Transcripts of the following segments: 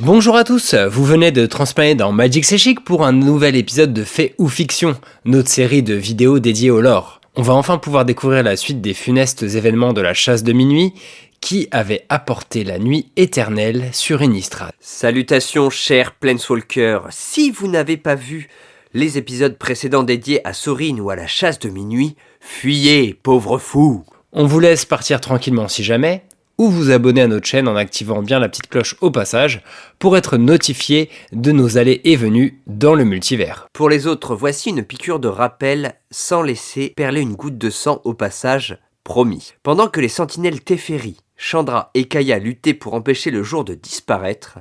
Bonjour à tous, vous venez de transplaner dans Magic C'est pour un nouvel épisode de Fait ou Fiction, notre série de vidéos dédiées au lore. On va enfin pouvoir découvrir la suite des funestes événements de la chasse de minuit qui avait apporté la nuit éternelle sur Innistrad. Salutations chers Planeswalkers, si vous n'avez pas vu les épisodes précédents dédiés à Sorin ou à la chasse de minuit, fuyez, pauvre fou On vous laisse partir tranquillement si jamais, ou vous abonner à notre chaîne en activant bien la petite cloche au passage pour être notifié de nos allées et venues dans le multivers. Pour les autres, voici une piqûre de rappel sans laisser perler une goutte de sang au passage, promis. Pendant que les sentinelles Teferi, Chandra et Kaya luttaient pour empêcher le jour de disparaître,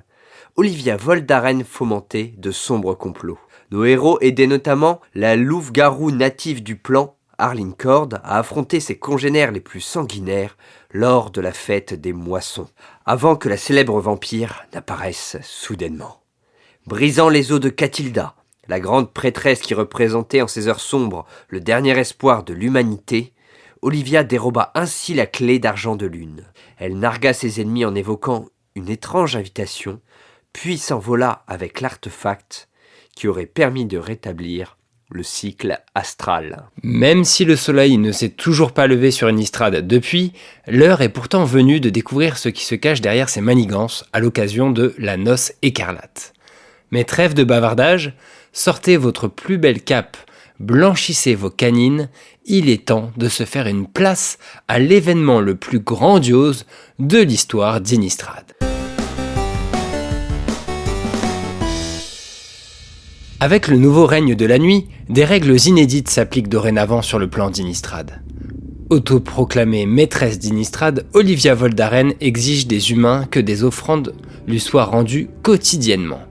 Olivia Voldaren fomentait de sombres complots. Nos héros aidaient notamment la louve-garou native du plan, Arlene Cord, à affronter ses congénères les plus sanguinaires lors de la fête des moissons, avant que la célèbre vampire n'apparaisse soudainement. Brisant les os de Catilda, la grande prêtresse qui représentait en ces heures sombres le dernier espoir de l'humanité, Olivia déroba ainsi la clé d'argent de lune. Elle nargua ses ennemis en évoquant une étrange invitation, puis s'envola avec l'artefact qui aurait permis de rétablir le cycle astral. Même si le soleil ne s'est toujours pas levé sur une depuis, l'heure est pourtant venue de découvrir ce qui se cache derrière ces manigances à l'occasion de la noce écarlate. Mais trêve de bavardage, sortez votre plus belle cape, blanchissez vos canines, il est temps de se faire une place à l'événement le plus grandiose de l'histoire d'Inistrad. Avec le nouveau règne de la nuit, des règles inédites s'appliquent dorénavant sur le plan d'Inistrad. Autoproclamée maîtresse d'Inistrad, Olivia Voldaren exige des humains que des offrandes lui soient rendues quotidiennement.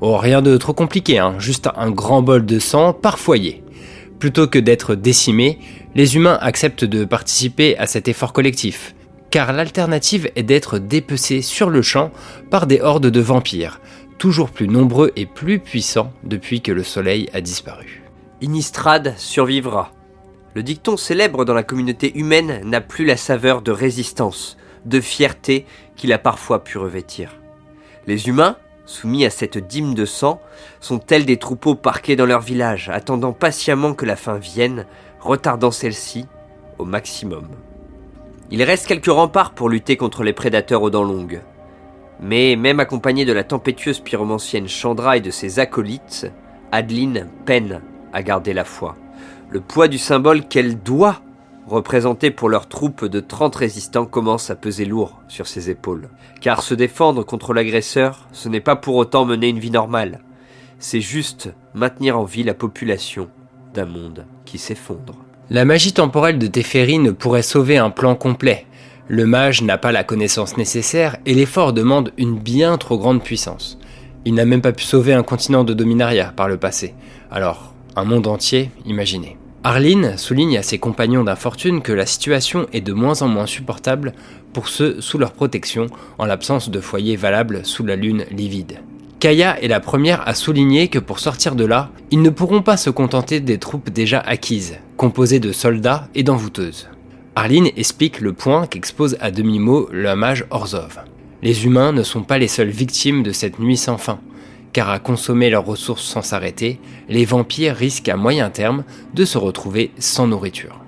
Oh, rien de trop compliqué, hein, juste un grand bol de sang par foyer. Plutôt que d'être décimés, les humains acceptent de participer à cet effort collectif, car l'alternative est d'être dépecés sur le champ par des hordes de vampires, toujours plus nombreux et plus puissants depuis que le soleil a disparu. Innistrad survivra. Le dicton célèbre dans la communauté humaine n'a plus la saveur de résistance, de fierté qu'il a parfois pu revêtir. Les humains, soumis à cette dîme de sang, sont tels des troupeaux parqués dans leur village, attendant patiemment que la fin vienne, retardant celle-ci au maximum? Il reste quelques remparts pour lutter contre les prédateurs aux dents longues. Mais même accompagnée de la tempétueuse pyromancienne Chandra et de ses acolytes, Adeline peine à garder la foi. Le poids du symbole qu'elle doit représenter pour leur troupe de 30 résistants commence à peser lourd sur ses épaules. Car se défendre contre l'agresseur, ce n'est pas pour autant mener une vie normale. C'est juste maintenir en vie la population d'un monde qui s'effondre. La magie temporelle de Teferi ne pourrait sauver un plan complet, le mage n'a pas la connaissance nécessaire et l'effort demande une bien trop grande puissance. Il n'a même pas pu sauver un continent de Dominaria par le passé. Alors, un monde entier, imaginez. Arline souligne à ses compagnons d'infortune que la situation est de moins en moins supportable pour ceux sous leur protection en l'absence de foyers valables sous la lune livide. Kaya est la première à souligner que pour sortir de là, ils ne pourront pas se contenter des troupes déjà acquises, composées de soldats et d'envoûteuses. Arline explique le point qu'expose à demi-mot le mage Orzov. Les humains ne sont pas les seules victimes de cette nuit sans fin, car à consommer leurs ressources sans s'arrêter, les vampires risquent à moyen terme de se retrouver sans nourriture.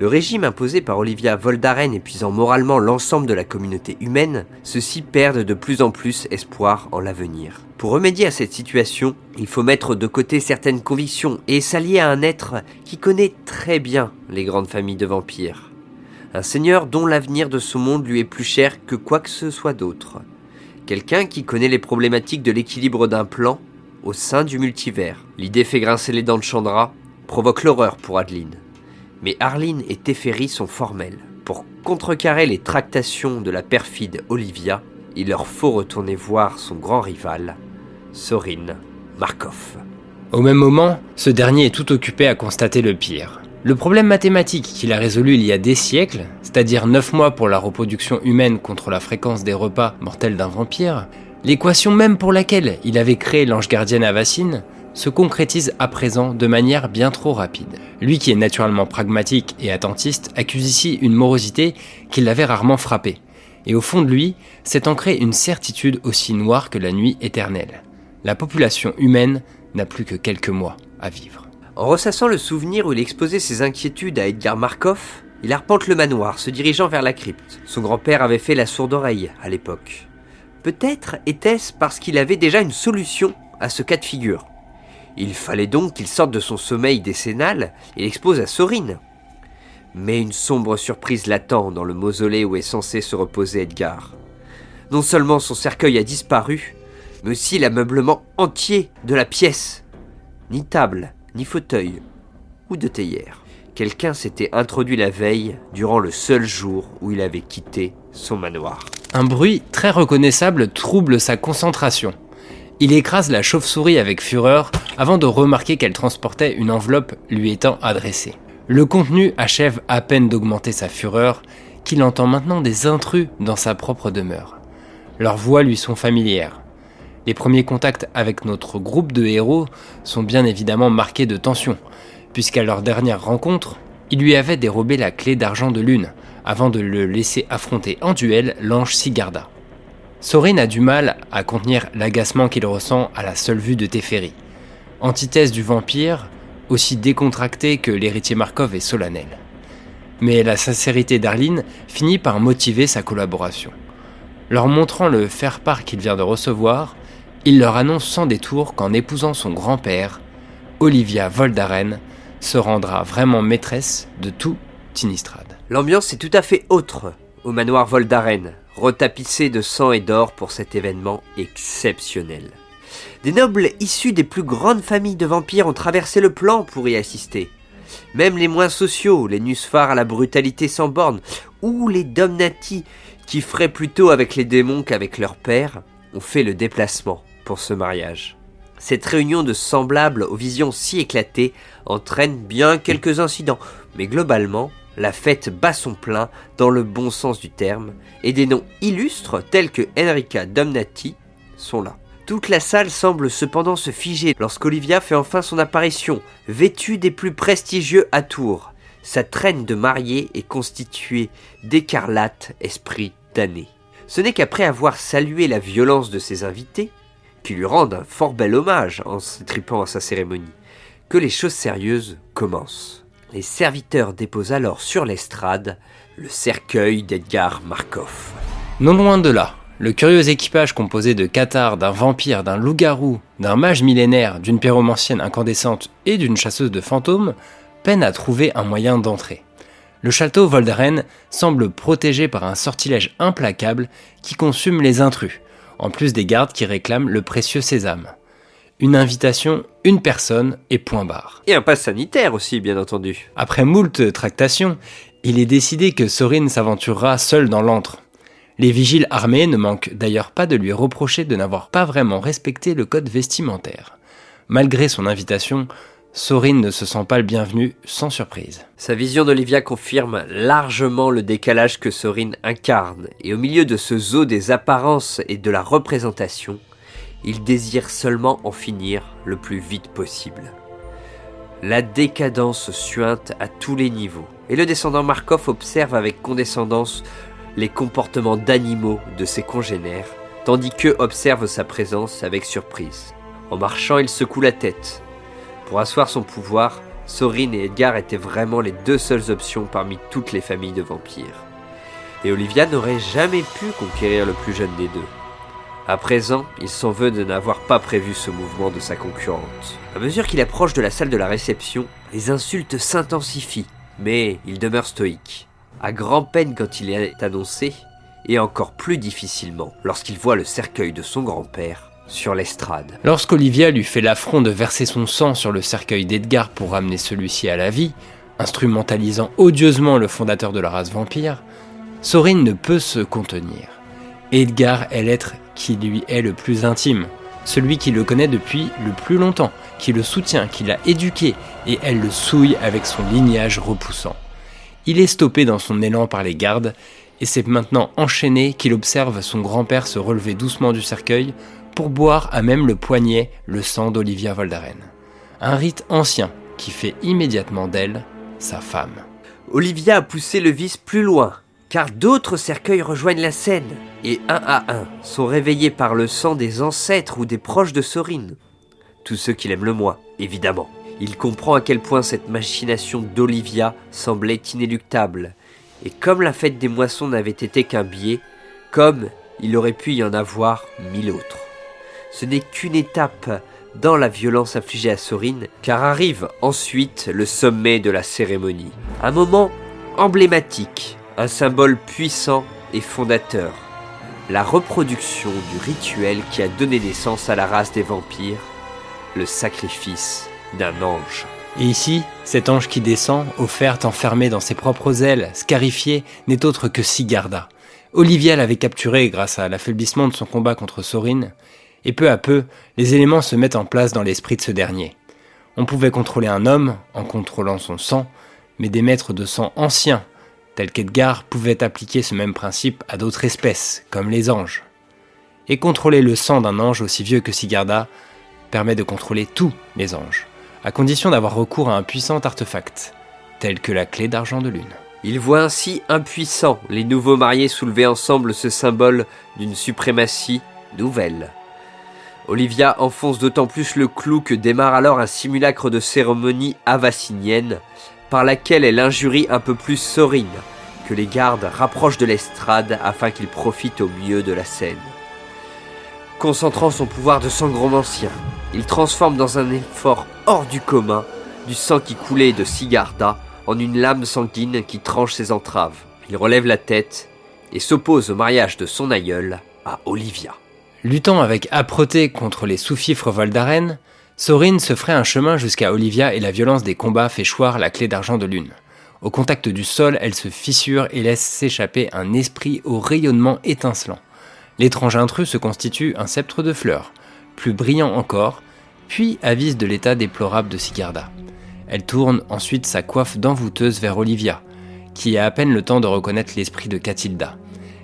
Le régime imposé par Olivia Voldaren épuisant moralement l'ensemble de la communauté humaine, ceux-ci perdent de plus en plus espoir en l'avenir. Pour remédier à cette situation, il faut mettre de côté certaines convictions et s'allier à un être qui connaît très bien les grandes familles de vampires. Un seigneur dont l'avenir de ce monde lui est plus cher que quoi que ce soit d'autre. Quelqu'un qui connaît les problématiques de l'équilibre d'un plan au sein du multivers. L'idée fait grincer les dents de Chandra, provoque l'horreur pour Adeline. Mais Arline et Teferi sont formels. Pour contrecarrer les tractations de la perfide Olivia, il leur faut retourner voir son grand rival, Sorin Markov. Au même moment, ce dernier est tout occupé à constater le pire. Le problème mathématique qu'il a résolu il y a des siècles, c'est-à-dire 9 mois pour la reproduction humaine contre la fréquence des repas mortels d'un vampire, l'équation même pour laquelle il avait créé l'ange gardienne Avacine, se concrétise à présent de manière bien trop rapide. Lui qui est naturellement pragmatique et attentiste accuse ici une morosité qui l'avait rarement frappé. Et au fond de lui s'est ancrée une certitude aussi noire que la nuit éternelle. La population humaine n'a plus que quelques mois à vivre. En ressassant le souvenir où il exposait ses inquiétudes à Edgar Markov, il arpente le manoir, se dirigeant vers la crypte. Son grand-père avait fait la sourde oreille à l'époque. Peut-être était-ce parce qu'il avait déjà une solution à ce cas de figure. Il fallait donc qu'il sorte de son sommeil décennal et l'expose à Sorine. Mais une sombre surprise l'attend dans le mausolée où est censé se reposer Edgar. Non seulement son cercueil a disparu, mais aussi l'ameublement entier de la pièce. Ni table, ni fauteuil, ou de théière. Quelqu'un s'était introduit la veille durant le seul jour où il avait quitté son manoir. Un bruit très reconnaissable trouble sa concentration. Il écrase la chauve-souris avec fureur avant de remarquer qu'elle transportait une enveloppe lui étant adressée. Le contenu achève à peine d'augmenter sa fureur qu'il entend maintenant des intrus dans sa propre demeure. Leurs voix lui sont familières. Les premiers contacts avec notre groupe de héros sont bien évidemment marqués de tension, puisqu'à leur dernière rencontre, il lui avait dérobé la clé d'argent de lune, avant de le laisser affronter en duel l'ange Sigarda. Sorin a du mal à contenir l'agacement qu'il ressent à la seule vue de Teferi. Antithèse du vampire, aussi décontracté que l'héritier Markov est solennel. Mais la sincérité d'Arline finit par motiver sa collaboration. Leur montrant le faire-part qu'il vient de recevoir, il leur annonce sans détour qu'en épousant son grand-père, Olivia Voldaren se rendra vraiment maîtresse de tout Tinistrad. L'ambiance est tout à fait autre au manoir Voldaren, retapissé de sang et d'or pour cet événement exceptionnel. Des nobles issus des plus grandes familles de vampires ont traversé le plan pour y assister. Même les moins sociaux, les Nusfar à la brutalité sans borne, ou les Domnati, qui feraient plutôt avec les démons qu'avec leur père, ont fait le déplacement pour ce mariage. Cette réunion de semblables aux visions si éclatées entraîne bien quelques incidents, mais globalement, la fête bat son plein dans le bon sens du terme, et des noms illustres tels que Enrica Domnati sont là. Toute la salle semble cependant se figer lorsqu'Olivia fait enfin son apparition, vêtue des plus prestigieux atours. Sa traîne de mariée est constituée d'écarlate esprit damné. Ce n'est qu'après avoir salué la violence de ses invités, qui lui rendent un fort bel hommage en s'étripant à sa cérémonie, que les choses sérieuses commencent. Les serviteurs déposent alors sur l'estrade le cercueil d'Edgar Markov. Non loin de là, le curieux équipage composé de cathares, d'un vampire, d'un loup-garou, d'un mage millénaire, d'une pyromancienne incandescente et d'une chasseuse de fantômes peine à trouver un moyen d'entrer. Le château Voldaren semble protégé par un sortilège implacable qui consume les intrus, en plus des gardes qui réclament le précieux sésame. Une invitation, une personne et point barre. Et un pass sanitaire aussi, bien entendu. Après moult tractations, il est décidé que Sorin s'aventurera seul dans l'antre. Les vigiles armés ne manquent d'ailleurs pas de lui reprocher de n'avoir pas vraiment respecté le code vestimentaire. Malgré son invitation, Sorin ne se sent pas le bienvenu sans surprise. Sa vision d'Olivia confirme largement le décalage que Sorin incarne, et au milieu de ce zoo des apparences et de la représentation, il désire seulement en finir le plus vite possible. La décadence suinte à tous les niveaux, et le descendant Markov observe avec condescendance les comportements d'animaux de ses congénères, tandis qu'eux observent sa présence avec surprise. En marchant, il secoue la tête, pour asseoir son pouvoir, Sorin et Edgar étaient vraiment les deux seules options parmi toutes les familles de vampires. Et Olivia n'aurait jamais pu conquérir le plus jeune des deux. À présent, il s'en veut de n'avoir pas prévu ce mouvement de sa concurrente. À mesure qu'il approche de la salle de la réception, les insultes s'intensifient, mais il demeure stoïque. À grand peine quand il est annoncé, et encore plus difficilement lorsqu'il voit le cercueil de son grand-père sur l'estrade. Lorsqu'Olivia lui fait l'affront de verser son sang sur le cercueil d'Edgar pour ramener celui-ci à la vie, instrumentalisant odieusement le fondateur de la race vampire, Sorin ne peut se contenir. Edgar est l'être qui lui est le plus intime, celui qui le connaît depuis le plus longtemps, qui le soutient, qui l'a éduqué, et elle le souille avec son lignage repoussant. Il est stoppé dans son élan par les gardes, et c'est maintenant enchaîné qu'il observe son grand-père se relever doucement du cercueil pour boire à même le poignet le sang d'Olivia Voldaren. Un rite ancien qui fait immédiatement d'elle sa femme. Olivia a poussé le vice plus loin, car d'autres cercueils rejoignent la scène, et un à un sont réveillés par le sang des ancêtres ou des proches de Sorine. Tous ceux qui l'aiment le moins, évidemment. Il comprend à quel point cette machination d'Olivia semblait inéluctable, et comme la fête des moissons n'avait été qu'un biais, comme il aurait pu y en avoir mille autres. Ce n'est qu'une étape dans la violence infligée à Sorine, car arrive ensuite le sommet de la cérémonie. Un moment emblématique, un symbole puissant et fondateur. La reproduction du rituel qui a donné naissance à la race des vampires, le sacrifice d'un ange. Et ici, cet ange qui descend, offerte enfermé dans ses propres ailes, scarifié, n'est autre que Sigarda. Olivia l'avait capturé grâce à l'affaiblissement de son combat contre Sorine, et peu à peu, les éléments se mettent en place dans l'esprit de ce dernier. On pouvait contrôler un homme en contrôlant son sang, mais des maîtres de sang anciens, tels qu'Edgar, pouvaient appliquer ce même principe à d'autres espèces, comme les anges. Et contrôler le sang d'un ange aussi vieux que Sigarda permet de contrôler tous les anges, à condition d'avoir recours à un puissant artefact, tel que la clé d'argent de lune. Il voit ainsi impuissants les nouveaux mariés soulever ensemble ce symbole d'une suprématie nouvelle. Olivia enfonce d'autant plus le clou que démarre alors un simulacre de cérémonie avassinienne, par laquelle elle injurie un peu plus Sorine, que les gardes rapprochent de l'estrade afin qu'il profite au mieux de la scène. Concentrant son pouvoir de sangromancien, il transforme dans un effort hors du commun du sang qui coulait de Sigarda en une lame sanguine qui tranche ses entraves. Il relève la tête et s'oppose au mariage de son aïeul à Olivia. Luttant avec âpreté contre les sous-fifres Voldaren, Sorine se ferait un chemin jusqu'à Olivia et la violence des combats fait choir la clé d'argent de lune. Au contact du sol, elle se fissure et laisse s'échapper un esprit au rayonnement étincelant. L'étrange intrus se constitue un sceptre de fleurs, plus brillant encore, puis avise de l'état déplorable de Sigarda. Elle tourne ensuite sa coiffe d'envoûteuse vers Olivia, qui a à peine le temps de reconnaître l'esprit de Catilda.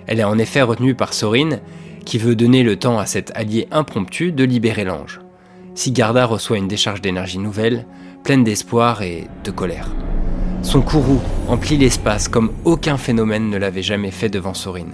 Elle est en effet retenue par Sorine, qui veut donner le temps à cet allié impromptu de libérer l'ange. Sigarda reçoit une décharge d'énergie nouvelle, pleine d'espoir et de colère. Son courroux emplit l'espace comme aucun phénomène ne l'avait jamais fait devant Sorine.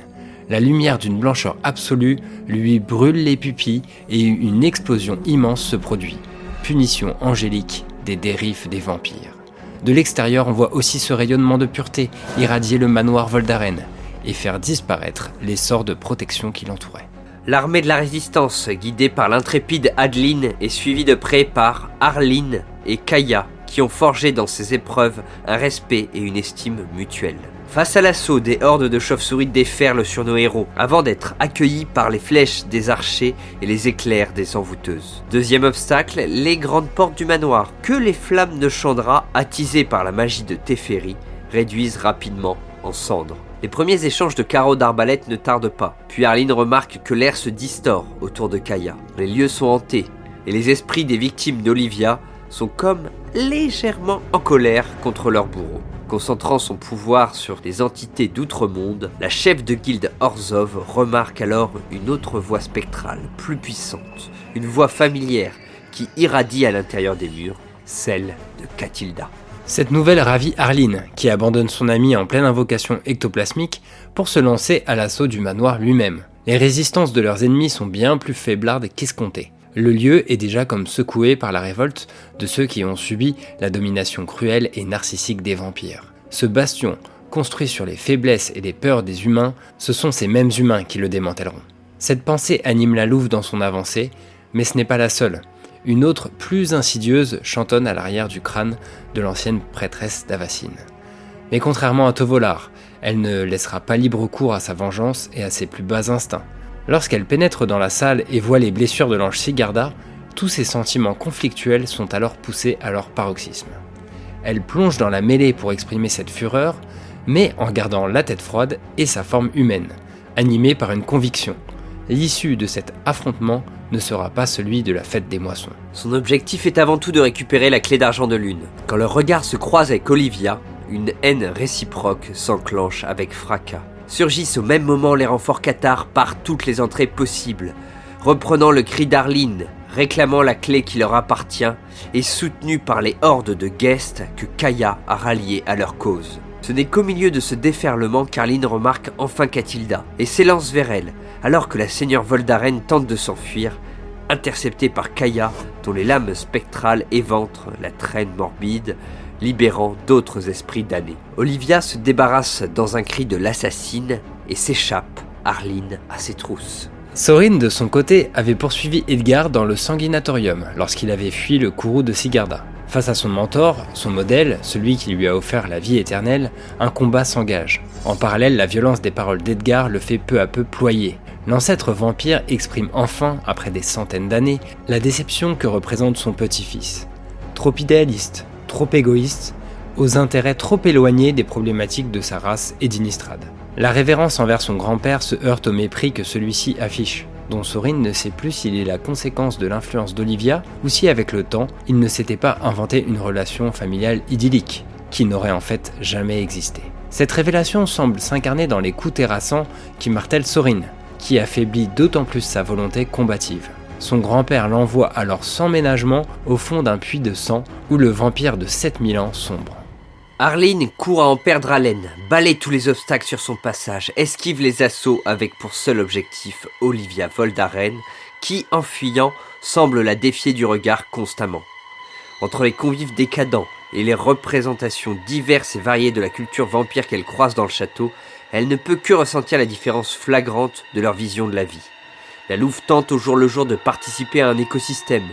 La lumière d'une blancheur absolue lui brûle les pupilles et une explosion immense se produit. Punition angélique des dérives des vampires. De l'extérieur, on voit aussi ce rayonnement de pureté irradier le manoir Voldaren et faire disparaître les sorts de protection qui l'entouraient. L'armée de la résistance, guidée par l'intrépide Adeline, est suivie de près par Arline et Kaya, qui ont forgé dans ces épreuves un respect et une estime mutuelle. Face à l'assaut, des hordes de chauves-souris déferlent sur nos héros, avant d'être accueillis par les flèches des archers et les éclairs des envoûteuses. Deuxième obstacle, les grandes portes du manoir, que les flammes de Chandra, attisées par la magie de Teferi, réduisent rapidement en cendres. Les premiers échanges de carreaux d'arbalète ne tardent pas, puis Arline remarque que l'air se distord autour de Kaya. Les lieux sont hantés, et les esprits des victimes d'Olivia sont comme légèrement en colère contre leur bourreau. Concentrant son pouvoir sur les entités d'outre-monde, la chef de guilde Orzov remarque alors une autre voix spectrale, plus puissante, une voix familière qui irradie à l'intérieur des murs, celle de Catilda. Cette nouvelle ravit Arline, qui abandonne son ami en pleine invocation ectoplasmique pour se lancer à l'assaut du manoir lui-même. Les résistances de leurs ennemis sont bien plus faiblardes qu'escomptées. Le lieu est déjà comme secoué par la révolte de ceux qui ont subi la domination cruelle et narcissique des vampires. Ce bastion, construit sur les faiblesses et les peurs des humains, ce sont ces mêmes humains qui le démantèleront. Cette pensée anime la louve dans son avancée, mais ce n'est pas la seule. Une autre, plus insidieuse, chantonne à l'arrière du crâne de l'ancienne prêtresse d'Avacine. Mais contrairement à Tovolar, elle ne laissera pas libre cours à sa vengeance et à ses plus bas instincts. Lorsqu'elle pénètre dans la salle et voit les blessures de l'ange Sigarda, tous ses sentiments conflictuels sont alors poussés à leur paroxysme. Elle plonge dans la mêlée pour exprimer cette fureur, mais en gardant la tête froide et sa forme humaine, animée par une conviction. L'issue de cet affrontement ne sera pas celui de la fête des moissons. Son objectif est avant tout de récupérer la clé d'argent de lune. Quand leur regard se croise avec Olivia, une haine réciproque s'enclenche avec fracas. Surgissent au même moment les renforts cathares par toutes les entrées possibles, reprenant le cri d'Arline, réclamant la clé qui leur appartient et soutenus par les hordes de guests que Kaya a ralliés à leur cause. Ce n'est qu'au milieu de ce déferlement qu'Arline remarque enfin Catilda et s'élance vers elle, alors que la seigneur Voldaren tente de s'enfuir, interceptée par Kaya, dont les lames spectrales éventrent la traîne morbide, libérant d'autres esprits damnés. Olivia se débarrasse dans un cri de l'assassine et s'échappe, Arline, à ses trousses. Sorin, de son côté, avait poursuivi Edgar dans le sanguinatorium lorsqu'il avait fui le courroux de Sigarda. Face à son mentor, son modèle, celui qui lui a offert la vie éternelle, un combat s'engage. En parallèle, la violence des paroles d'Edgar le fait peu à peu ployer. L'ancêtre vampire exprime enfin, après des centaines d'années, la déception que représente son petit-fils. Trop idéaliste, trop égoïste, aux intérêts trop éloignés des problématiques de sa race et d'Inistrad. La révérence envers son grand-père se heurte au mépris que celui-ci affiche, dont Sorin ne sait plus s'il est la conséquence de l'influence d'Olivia ou si avec le temps, il ne s'était pas inventé une relation familiale idyllique, qui n'aurait en fait jamais existé. Cette révélation semble s'incarner dans les coups terrassants qui martèlent Sorin, qui affaiblit d'autant plus sa volonté combative. Son grand-père l'envoie alors sans ménagement au fond d'un puits de sang où le vampire de 7000 ans sombre. Arline court à en perdre haleine, balaye tous les obstacles sur son passage, esquive les assauts avec pour seul objectif Olivia Voldaren, qui, en fuyant, semble la défier du regard constamment. Entre les convives décadents et les représentations diverses et variées de la culture vampire qu'elle croise dans le château, elle ne peut que ressentir la différence flagrante de leur vision de la vie. La louve tente au jour le jour de participer à un écosystème,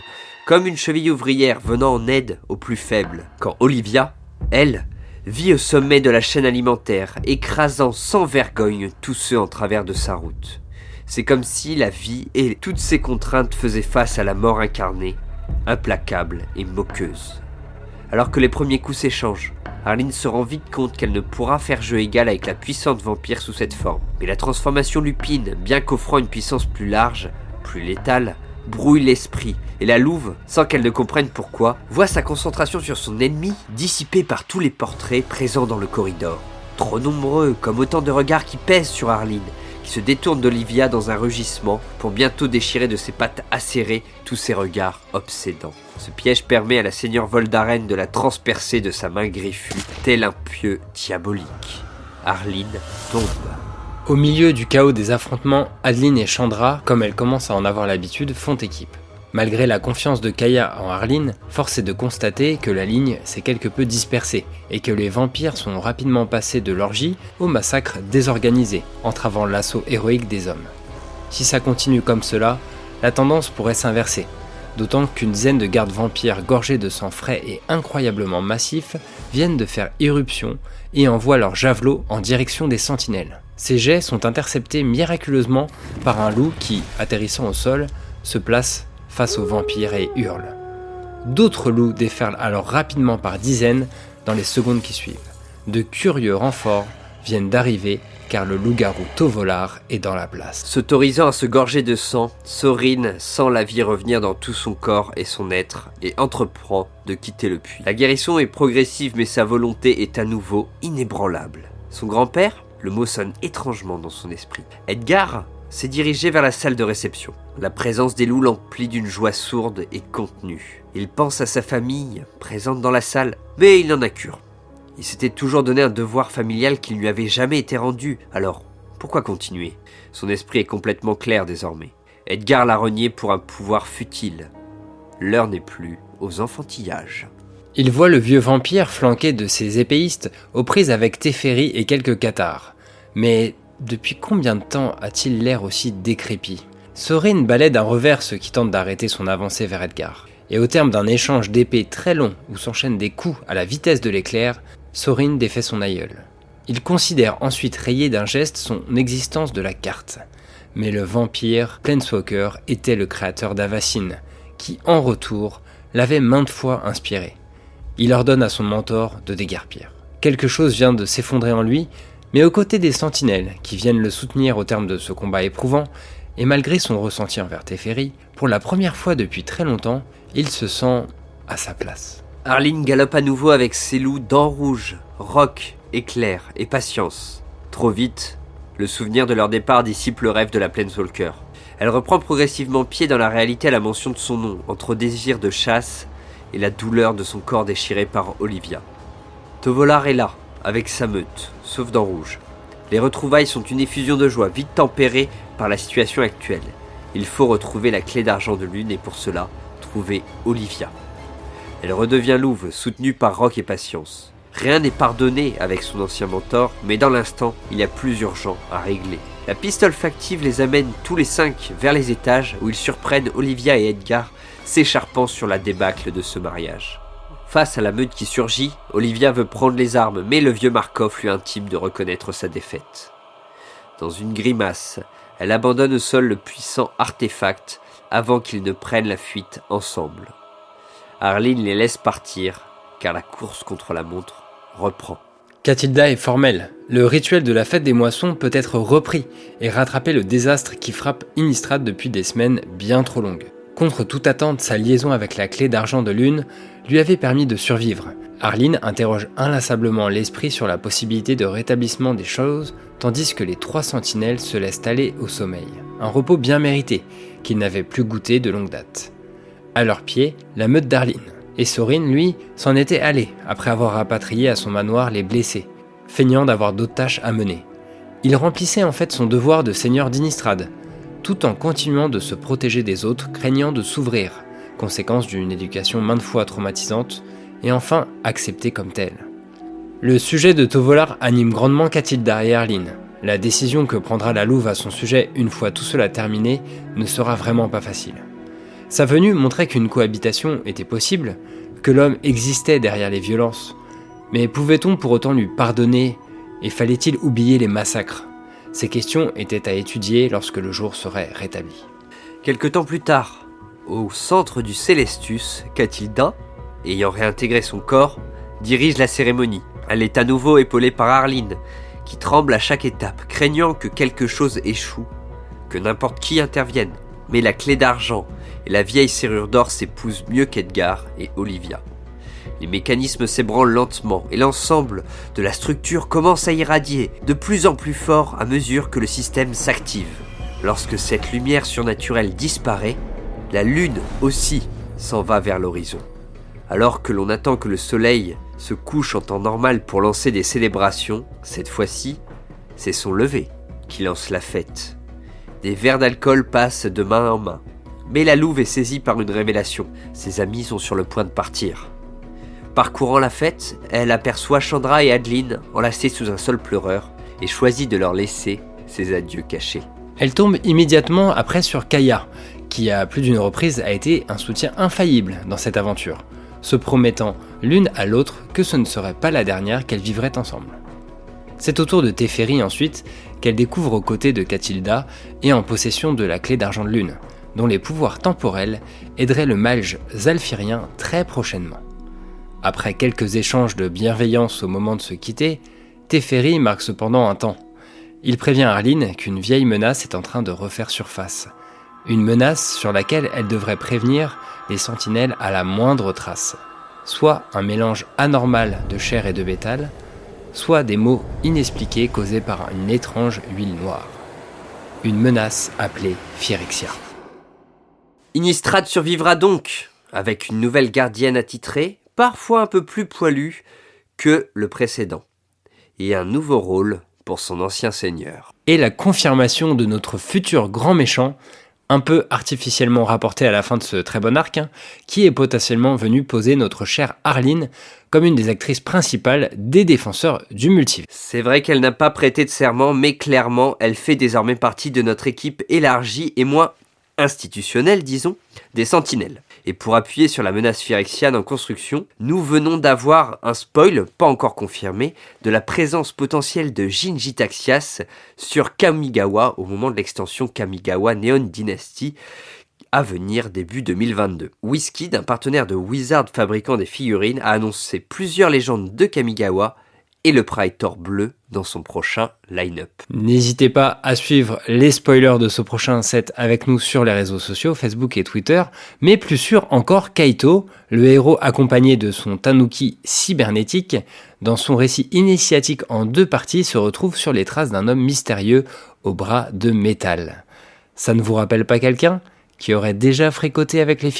comme une cheville ouvrière venant en aide aux plus faibles, quand Olivia, elle, vit au sommet de la chaîne alimentaire, écrasant sans vergogne tous ceux en travers de sa route. C'est comme si la vie et toutes ses contraintes faisaient face à la mort incarnée, implacable et moqueuse. Alors que les premiers coups s'échangent, Arline se rend vite compte qu'elle ne pourra faire jeu égal avec la puissante vampire sous cette forme. Mais la transformation lupine, bien qu'offrant une puissance plus large, plus létale, brouille l'esprit, et la louve, sans qu'elle ne comprenne pourquoi, voit sa concentration sur son ennemi dissipée par tous les portraits présents dans le corridor. Trop nombreux, comme autant de regards qui pèsent sur Arline, qui se détourne d'Olivia dans un rugissement pour bientôt déchirer de ses pattes acérées tous ses regards obsédants. Ce piège permet à la seigneur Voldaren de la transpercer de sa main griffue, tel un pieu diabolique. Arline tombe. Au milieu du chaos des affrontements, Adeline et Chandra, comme elles commencent à en avoir l'habitude, font équipe. Malgré la confiance de Kaya en Arline, force est de constater que la ligne s'est quelque peu dispersée et que les vampires sont rapidement passés de l'orgie au massacre désorganisé, entravant l'assaut héroïque des hommes. Si ça continue comme cela, la tendance pourrait s'inverser, d'autant qu'une dizaine de gardes vampires gorgés de sang frais et incroyablement massifs viennent de faire irruption et envoient leurs javelots en direction des sentinelles. Ces jets sont interceptés miraculeusement par un loup qui, atterrissant au sol, se place face aux vampires et hurle. D'autres loups déferlent alors rapidement par dizaines dans les secondes qui suivent. De curieux renforts viennent d'arriver car le loup-garou Tovolar est dans la place. S'autorisant à se gorger de sang, Sorine sent la vie revenir dans tout son corps et son être et entreprend de quitter le puits. La guérison est progressive mais sa volonté est à nouveau inébranlable. Son grand-père le mot sonne étrangement dans son esprit. Edgar s'est dirigé vers la salle de réception. La présence des loups l'emplit d'une joie sourde et contenue. Il pense à sa famille, présente dans la salle, mais il n'en a cure. Il s'était toujours donné un devoir familial qui ne lui avait jamais été rendu, alors pourquoi continuer? Son esprit est complètement clair désormais. Edgar l'a renié pour un pouvoir futile. L'heure n'est plus aux enfantillages. Il voit le vieux vampire flanqué de ses épéistes aux prises avec Teferi et quelques cathares. Mais depuis combien de temps a-t-il l'air aussi décrépit? Sorin balaie d'un revers ceux qui tentent d'arrêter son avancée vers Edgar. Et au terme d'un échange d'épées très long où s'enchaînent des coups à la vitesse de l'éclair, Sorin défait son aïeul. Il considère ensuite rayer d'un geste son existence de la carte. Mais le vampire, Planeswalker, était le créateur d'Avacine, qui en retour l'avait maintes fois inspiré. Il ordonne à son mentor de déguerpir. Quelque chose vient de s'effondrer en lui, mais aux côtés des sentinelles qui viennent le soutenir au terme de ce combat éprouvant, et malgré son ressenti envers Teferi, pour la première fois depuis très longtemps, il se sent à sa place. Arline galope à nouveau avec ses loups dents rouges, roc, éclair et patience. Trop vite, le souvenir de leur départ dissipe le rêve de la Planeswalker. Elle reprend progressivement pied dans la réalité à la mention de son nom, entre désir de chasse et la douleur de son corps déchiré par Olivia. Tovolar est là, avec sa meute, sauf dans Rouge. Les retrouvailles sont une effusion de joie vite tempérée par la situation actuelle. Il faut retrouver la clé d'argent de lune et pour cela, trouver Olivia. Elle redevient louve, soutenue par Rock et Patience. Rien n'est pardonné avec son ancien mentor, mais dans l'instant, il y a plus urgent à régler. La pistole factive les amène tous les cinq vers les étages où ils surprennent Olivia et Edgar s'écharpant sur la débâcle de ce mariage. Face à la meute qui surgit, Olivia veut prendre les armes, mais le vieux Markov lui intime de reconnaître sa défaite. Dans une grimace, elle abandonne au sol le puissant artefact avant qu'ils ne prennent la fuite ensemble. Arline les laisse partir, car la course contre la montre reprend. Catilda est formelle. Le rituel de la fête des moissons peut être repris et rattraper le désastre qui frappe Innistrad depuis des semaines bien trop longues. Contre toute attente, sa liaison avec la clé d'argent de lune lui avait permis de survivre. Arline interroge inlassablement l'esprit sur la possibilité de rétablissement des choses, tandis que les trois sentinelles se laissent aller au sommeil. Un repos bien mérité, qu'ils n'avaient plus goûté de longue date. À leurs pieds, la meute d'Arline. Et Sorine, lui, s'en était allé après avoir rapatrié à son manoir les blessés, feignant d'avoir d'autres tâches à mener. Il remplissait en fait son devoir de seigneur d'Inistrad, tout en continuant de se protéger des autres, craignant de s'ouvrir, conséquence d'une éducation maintes fois traumatisante, et enfin acceptée comme telle. Le sujet de Tovolar anime grandement Katilda et Arline. La décision que prendra la louve à son sujet une fois tout cela terminé ne sera vraiment pas facile. Sa venue montrait qu'une cohabitation était possible, que l'homme existait derrière les violences. Mais pouvait-on pour autant lui pardonner et fallait-il oublier les massacres? Ces questions étaient à étudier lorsque le jour serait rétabli. Quelque temps plus tard, au centre du Célestus, Catilda, ayant réintégré son corps, dirige la cérémonie. Elle est à nouveau épaulée par Arline, qui tremble à chaque étape, craignant que quelque chose échoue, que n'importe qui intervienne. Mais la clé d'argent et la vieille serrure d'or s'épousent mieux qu'Edgar et Olivia. Les mécanismes s'ébranlent lentement et l'ensemble de la structure commence à irradier de plus en plus fort à mesure que le système s'active. Lorsque cette lumière surnaturelle disparaît, la lune aussi s'en va vers l'horizon. Alors que l'on attend que le soleil se couche en temps normal pour lancer des célébrations, cette fois-ci, c'est son lever qui lance la fête. Des verres d'alcool passent de main en main. Mais la louve est saisie par une révélation. Ses amis sont sur le point de partir. Parcourant la fête, elle aperçoit Chandra et Adeline enlacés sous un sol pleureur et choisit de leur laisser ses adieux cachés. Elle tombe immédiatement après sur Kaya, qui à plus d'une reprise a été un soutien infaillible dans cette aventure, se promettant l'une à l'autre que ce ne serait pas la dernière qu'elles vivraient ensemble. C'est au tour de Teferi ensuite qu'elle découvre aux côtés de Catilda et en possession de la clé d'argent de lune, dont les pouvoirs temporels aideraient le mage zalphirien très prochainement. Après quelques échanges de bienveillance au moment de se quitter, Teferi marque cependant un temps. Il prévient Arline qu'une vieille menace est en train de refaire surface. Une menace sur laquelle elle devrait prévenir les sentinelles à la moindre trace. Soit un mélange anormal de chair et de métal, soit des mots inexpliqués causés par une étrange huile noire. Une menace appelée Phyrexia. Innistrad survivra donc, avec une nouvelle gardienne attitrée, parfois un peu plus poilue que le précédent, et un nouveau rôle pour son ancien seigneur. Et la confirmation de notre futur grand méchant, un peu artificiellement rapporté à la fin de ce très bon arc, hein, qui est potentiellement venu poser notre chère Arline comme une des actrices principales des défenseurs du multivers. C'est vrai qu'elle n'a pas prêté de serment, mais clairement, elle fait désormais partie de notre équipe élargie et moins institutionnelle, disons, des sentinelles. Et pour appuyer sur la menace phyrexiane en construction, nous venons d'avoir un spoil, pas encore confirmé, de la présence potentielle de Jinji Taxias sur Kamigawa au moment de l'extension Kamigawa Neon Dynasty à venir début 2022. Whisky, d'un partenaire de Wizard fabricant des figurines, a annoncé plusieurs légendes de Kamigawa et le Praetor bleu dans son prochain line-up. N'hésitez pas à suivre les spoilers de ce prochain set avec nous sur les réseaux sociaux, Facebook et Twitter, mais plus sûr encore Kaito, le héros accompagné de son Tanuki cybernétique, dans son récit initiatique en deux parties se retrouve sur les traces d'un homme mystérieux au bras de métal. Ça ne vous rappelle pas quelqu'un qui aurait déjà fricoté avec les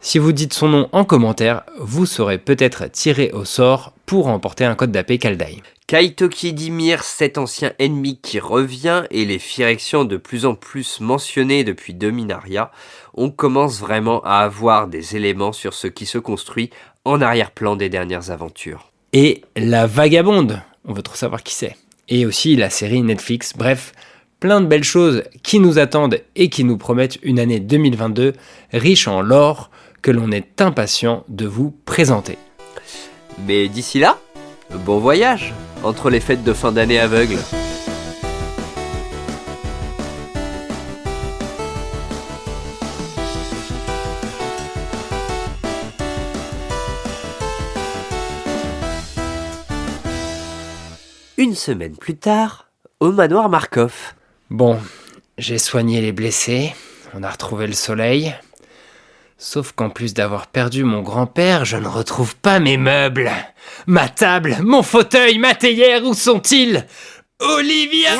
Si vous dites son nom en commentaire, vous serez peut-être tiré au sort pour remporter un code d'AP Kaldai. Kaitoki Dimir, cet ancien ennemi qui revient, et les Phyrexians de plus en plus mentionnés depuis Dominaria, on commence vraiment à avoir des éléments sur ce qui se construit en arrière-plan des dernières aventures. Et la vagabonde, on veut trop savoir qui c'est. Et aussi la série Netflix, bref, plein de belles choses qui nous attendent et qui nous promettent une année 2022 riche en lore que l'on est impatient de vous présenter. Mais d'ici là, bon voyage entre les fêtes de fin d'année aveugles. Une semaine plus tard, au manoir Markov. Bon, j'ai soigné les blessés, on a retrouvé le soleil. Sauf qu'en plus d'avoir perdu mon grand-père, je ne retrouve pas mes meubles. Ma table, mon fauteuil, ma théière, où sont-ils? Olivia